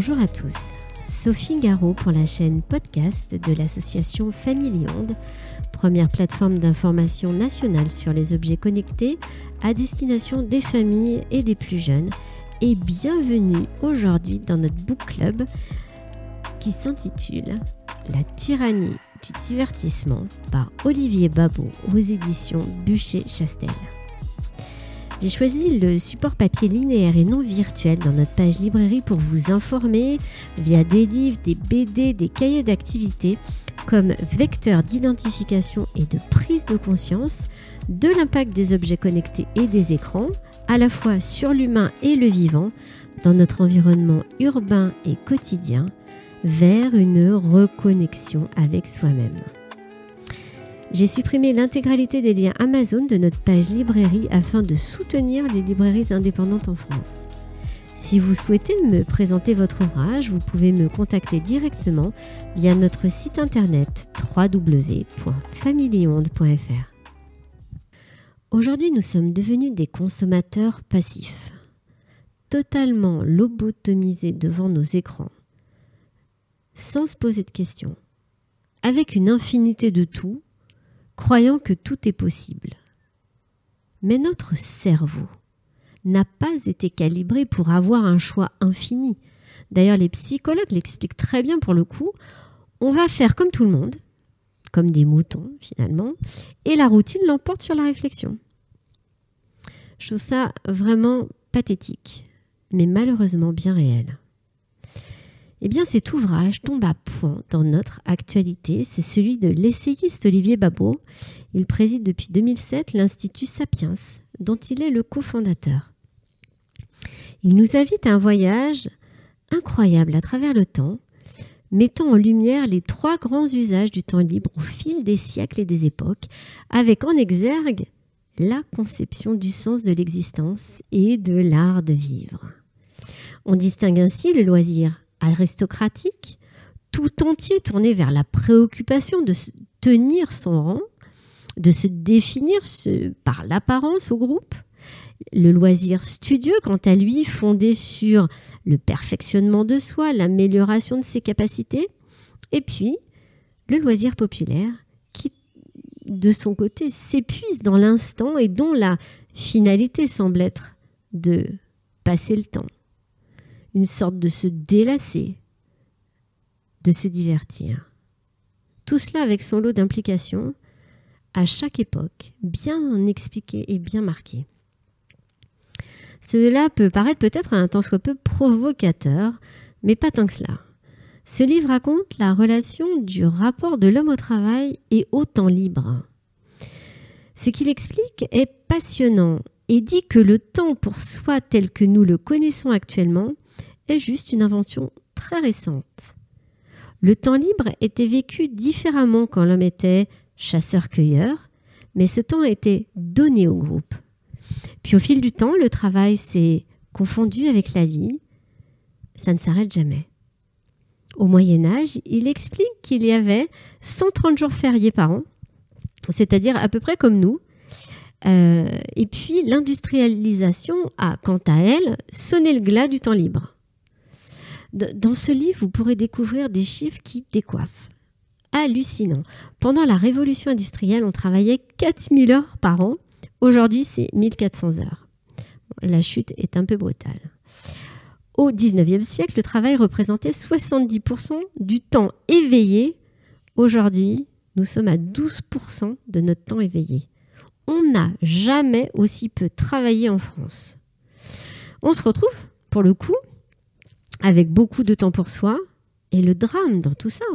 Bonjour à tous. Sophie Garot pour la chaîne podcast de l'association Family Onde, première plateforme d'information nationale sur les objets connectés à destination des familles et des plus jeunes. Et bienvenue aujourd'hui dans notre book club qui s'intitule La tyrannie du divertissement par Olivier Babot aux éditions Bûcher-Chastel. J'ai choisi le support papier linéaire et non virtuel dans notre page librairie pour vous informer via des livres, des BD, des cahiers d'activité comme vecteur d'identification et de prise de conscience de l'impact des objets connectés et des écrans, à la fois sur l'humain et le vivant, dans notre environnement urbain et quotidien, vers une reconnexion avec soi-même. J'ai supprimé l'intégralité des liens Amazon de notre page librairie afin de soutenir les librairies indépendantes en France. Si vous souhaitez me présenter votre ouvrage, vous pouvez me contacter directement via notre site internet www.familionde.fr. Aujourd'hui, nous sommes devenus des consommateurs passifs, totalement lobotomisés devant nos écrans, sans se poser de questions, avec une infinité de tout croyant que tout est possible. Mais notre cerveau n'a pas été calibré pour avoir un choix infini. D'ailleurs, les psychologues l'expliquent très bien pour le coup. On va faire comme tout le monde, comme des moutons finalement, et la routine l'emporte sur la réflexion. Je trouve ça vraiment pathétique, mais malheureusement bien réel. Eh bien, cet ouvrage tombe à point dans notre actualité. C'est celui de l'essayiste Olivier Babot. Il préside depuis 2007 l'Institut Sapiens, dont il est le cofondateur. Il nous invite à un voyage incroyable à travers le temps, mettant en lumière les trois grands usages du temps libre au fil des siècles et des époques, avec en exergue la conception du sens de l'existence et de l'art de vivre. On distingue ainsi le loisir aristocratique, tout entier tourné vers la préoccupation de tenir son rang, de se définir par l'apparence au groupe. Le loisir studieux, quant à lui, fondé sur le perfectionnement de soi, l'amélioration de ses capacités. Et puis, le loisir populaire, qui, de son côté, s'épuise dans l'instant et dont la finalité semble être de passer le temps une sorte de se délasser, de se divertir. Tout cela avec son lot d'implications, à chaque époque, bien expliqué et bien marqué. Cela peut paraître peut-être un tant soit peu provocateur, mais pas tant que cela. Ce livre raconte la relation du rapport de l'homme au travail et au temps libre. Ce qu'il explique est passionnant et dit que le temps pour soi tel que nous le connaissons actuellement est juste une invention très récente. Le temps libre était vécu différemment quand l'homme était chasseur-cueilleur, mais ce temps était donné au groupe. Puis au fil du temps, le travail s'est confondu avec la vie. Ça ne s'arrête jamais. Au Moyen Âge, il explique qu'il y avait 130 jours fériés par an, c'est-à-dire à peu près comme nous. Euh, et puis l'industrialisation a, quant à elle, sonné le glas du temps libre. Dans ce livre, vous pourrez découvrir des chiffres qui décoiffent. Hallucinant. Pendant la révolution industrielle, on travaillait 4000 heures par an. Aujourd'hui, c'est 1400 heures. La chute est un peu brutale. Au 19e siècle, le travail représentait 70% du temps éveillé. Aujourd'hui, nous sommes à 12% de notre temps éveillé. On n'a jamais aussi peu travaillé en France. On se retrouve, pour le coup, avec beaucoup de temps pour soi. Et le drame dans tout ça,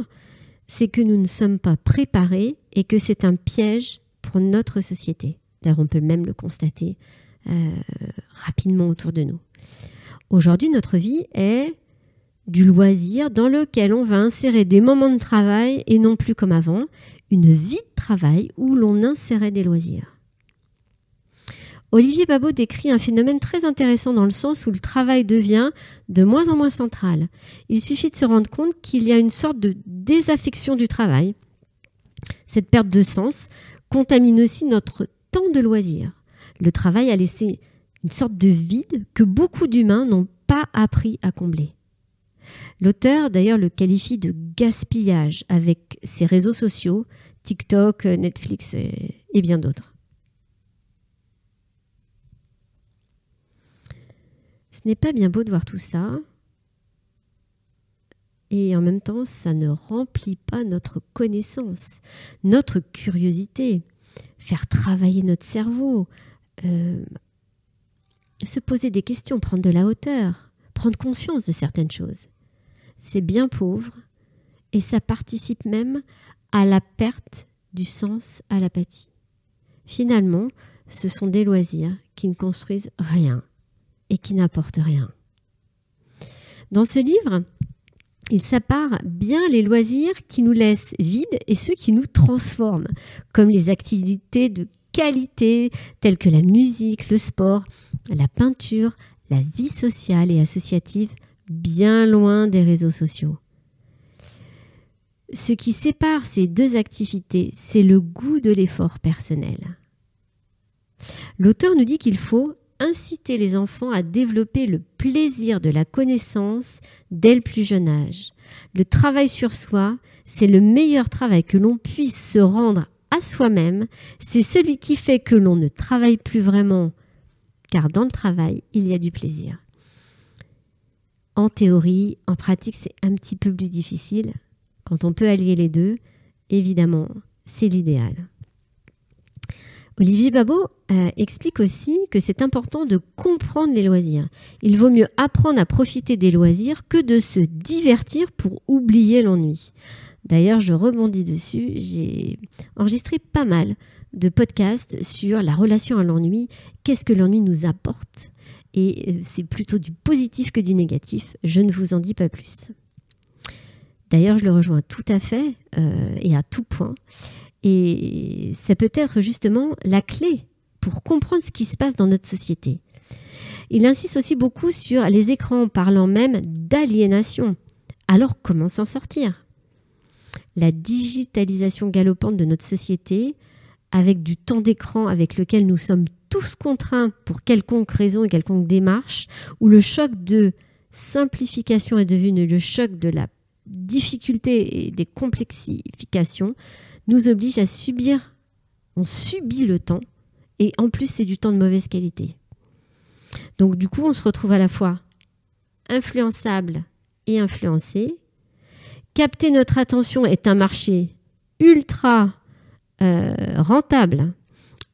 c'est que nous ne sommes pas préparés et que c'est un piège pour notre société. D'ailleurs, on peut même le constater euh, rapidement autour de nous. Aujourd'hui, notre vie est du loisir dans lequel on va insérer des moments de travail et non plus comme avant, une vie de travail où l'on insérait des loisirs. Olivier Babot décrit un phénomène très intéressant dans le sens où le travail devient de moins en moins central. Il suffit de se rendre compte qu'il y a une sorte de désaffection du travail. Cette perte de sens contamine aussi notre temps de loisir. Le travail a laissé une sorte de vide que beaucoup d'humains n'ont pas appris à combler. L'auteur d'ailleurs le qualifie de gaspillage avec ses réseaux sociaux, TikTok, Netflix et, bien d'autres. Ce n'est pas bien beau de voir tout ça. Et en même temps, ça ne remplit pas notre connaissance, notre curiosité, faire travailler notre cerveau, euh, se poser des questions, prendre de la hauteur, prendre conscience de certaines choses. C'est bien pauvre et ça participe même à la perte du sens à l'apathie. Finalement, ce sont des loisirs qui ne construisent rien et qui n'apportent rien. Dans ce livre, il sépare bien les loisirs qui nous laissent vides et ceux qui nous transforment, comme les activités de qualité telles que la musique, le sport, la peinture, la vie sociale et associative, bien loin des réseaux sociaux. Ce qui sépare ces deux activités, c'est le goût de l'effort personnel. L'auteur nous dit qu'il faut inciter les enfants à développer le plaisir de la connaissance dès le plus jeune âge. Le travail sur soi, c'est le meilleur travail que l'on puisse se rendre à soi-même, c'est celui qui fait que l'on ne travaille plus vraiment, car dans le travail, il y a du plaisir. En théorie, en pratique, c'est un petit peu plus difficile. Quand on peut allier les deux, évidemment, c'est l'idéal. Olivier Babot euh, explique aussi que c'est important de comprendre les loisirs. Il vaut mieux apprendre à profiter des loisirs que de se divertir pour oublier l'ennui. D'ailleurs, je rebondis dessus, j'ai enregistré pas mal de podcasts sur la relation à l'ennui, qu'est-ce que l'ennui nous apporte. Et euh, c'est plutôt du positif que du négatif, je ne vous en dis pas plus. D'ailleurs, je le rejoins tout à fait euh, et à tout point. Et ça peut être justement la clé pour comprendre ce qui se passe dans notre société. Il insiste aussi beaucoup sur les écrans, parlant même d'aliénation. Alors comment s'en sortir? La digitalisation galopante de notre société, avec du temps d'écran avec lequel nous sommes tous contraints pour quelconque raison et quelconque démarche, où le choc de simplification est devenu le choc de la difficulté et des complexifications, nous oblige à subir, on subit le temps, et en plus c'est du temps de mauvaise qualité. Donc du coup, on se retrouve à la fois influençable et influencé. Capter notre attention est un marché ultra euh, rentable,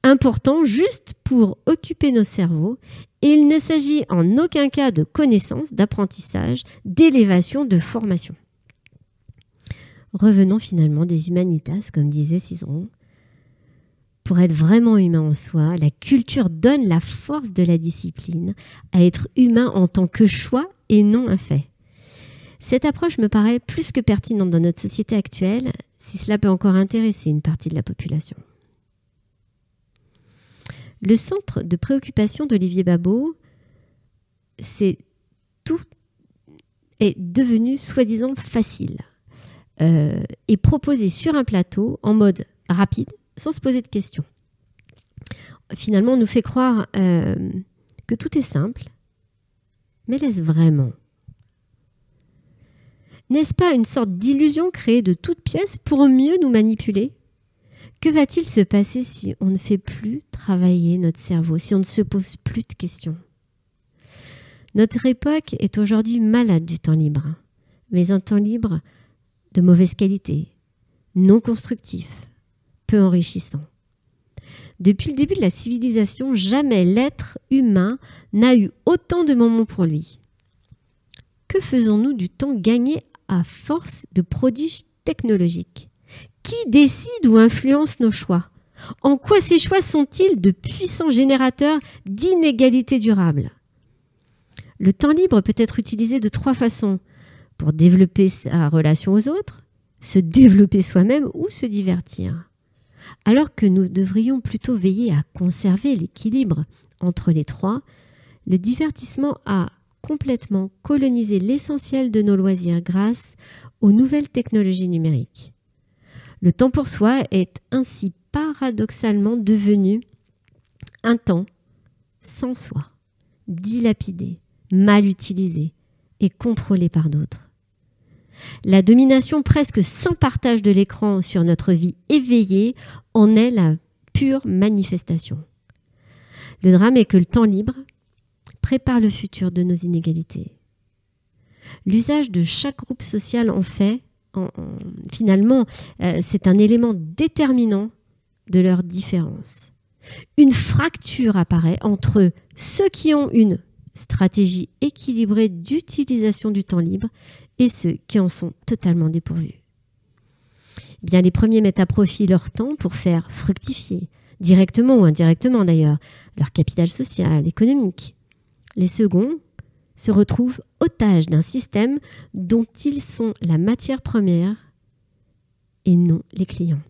important juste pour occuper nos cerveaux, et il ne s'agit en aucun cas de connaissance, d'apprentissage, d'élévation, de formation. Revenons finalement des humanitas, comme disait Cicéron. Pour être vraiment humain en soi, la culture donne la force de la discipline à être humain en tant que choix et non un fait. Cette approche me paraît plus que pertinente dans notre société actuelle, si cela peut encore intéresser une partie de la population. Le centre de préoccupation d'Olivier Babot, c'est tout est devenu soi-disant facile euh, et proposé sur un plateau en mode rapide, sans se poser de questions. Finalement, on nous fait croire euh, que tout est simple, mais laisse vraiment? N'est-ce pas une sorte d'illusion créée de toutes pièces pour mieux nous manipuler? Que va-t-il se passer si on ne fait plus travailler notre cerveau, si on ne se pose plus de questions? Notre époque est aujourd'hui malade du temps libre, mais un temps libre de mauvaise qualité, non constructif, peu enrichissant. Depuis le début de la civilisation, jamais l'être humain n'a eu autant de moments pour lui. Que faisons-nous du temps gagné à force de prodiges technologiques? Qui décide ou influence nos choix? En quoi ces choix sont-ils de puissants générateurs d'inégalités durables? Le temps libre peut être utilisé de trois façons pour développer sa relation aux autres, se développer soi-même ou se divertir. Alors que nous devrions plutôt veiller à conserver l'équilibre entre les trois, le divertissement a complètement colonisé l'essentiel de nos loisirs grâce aux nouvelles technologies numériques. Le temps pour soi est ainsi paradoxalement devenu un temps sans soi, dilapidé, mal utilisé, et contrôlés par d'autres. La domination presque sans partage de l'écran sur notre vie éveillée en est la pure manifestation. Le drame est que le temps libre prépare le futur de nos inégalités. L'usage de chaque groupe social en fait, finalement, euh, c'est un élément déterminant de leur différence. Une fracture apparaît entre ceux qui ont une stratégie équilibrée d'utilisation du temps libre et ceux qui en sont totalement dépourvus. Eh bien, les premiers mettent à profit leur temps pour faire fructifier, directement ou indirectement d'ailleurs, leur capital social, économique. Les seconds se retrouvent otages d'un système dont ils sont la matière première et non les clients.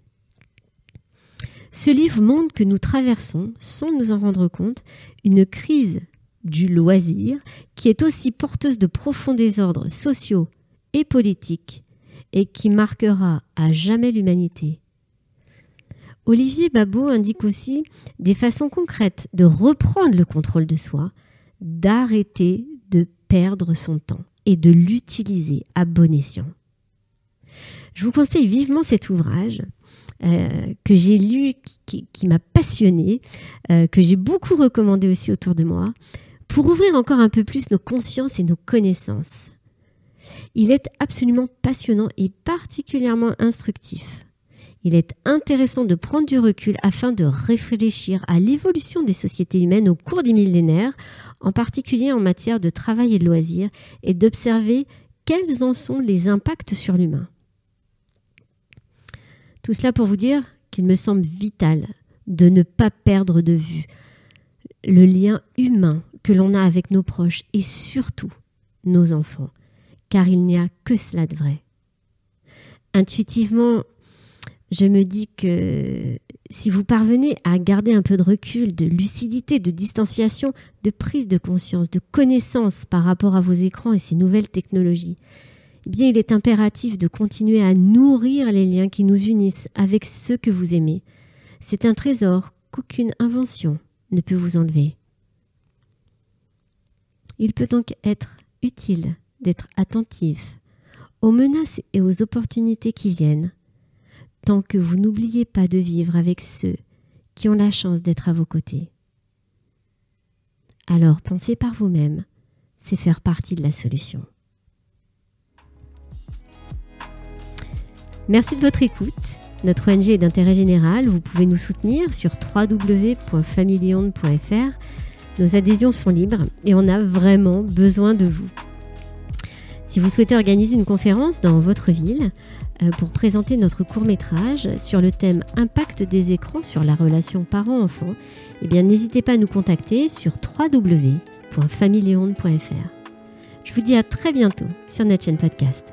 Ce livre montre que nous traversons, sans nous en rendre compte, une crise du loisir qui est aussi porteuse de profonds désordres sociaux et politiques et qui marquera à jamais l'humanité. Olivier Babot indique aussi des façons concrètes de reprendre le contrôle de soi, d'arrêter de perdre son temps et de l'utiliser à bon escient. Je vous conseille vivement cet ouvrage euh, que j'ai lu, qui, m'a passionné, euh, que j'ai beaucoup recommandé aussi autour de moi, pour ouvrir encore un peu plus nos consciences et nos connaissances. Il est absolument passionnant et particulièrement instructif. Il est intéressant de prendre du recul afin de réfléchir à l'évolution des sociétés humaines au cours des millénaires, en particulier en matière de travail et de loisirs, et d'observer quels en sont les impacts sur l'humain. Tout cela pour vous dire qu'il me semble vital de ne pas perdre de vue le lien humain que l'on a avec nos proches et surtout nos enfants, car il n'y a que cela de vrai. Intuitivement, je me dis que si vous parvenez à garder un peu de recul, de lucidité, de distanciation, de prise de conscience, de connaissance par rapport à vos écrans et ces nouvelles technologies, eh bien, il est impératif de continuer à nourrir les liens qui nous unissent avec ceux que vous aimez. C'est un trésor qu'aucune invention ne peut vous enlever. Il peut donc être utile d'être attentif aux menaces et aux opportunités qui viennent, tant que vous n'oubliez pas de vivre avec ceux qui ont la chance d'être à vos côtés. Alors pensez par vous-même, c'est faire partie de la solution. Merci de votre écoute. Notre ONG est d'intérêt général. Vous pouvez nous soutenir sur www.familion.fr. Nos adhésions sont libres et on a vraiment besoin de vous. Si vous souhaitez organiser une conférence dans votre ville euh, pour présenter notre court métrage sur le thème Impact des écrans sur la relation parent-enfant, eh n'hésitez pas à nous contacter sur www.familion.fr. Je vous dis à très bientôt sur notre chaîne podcast.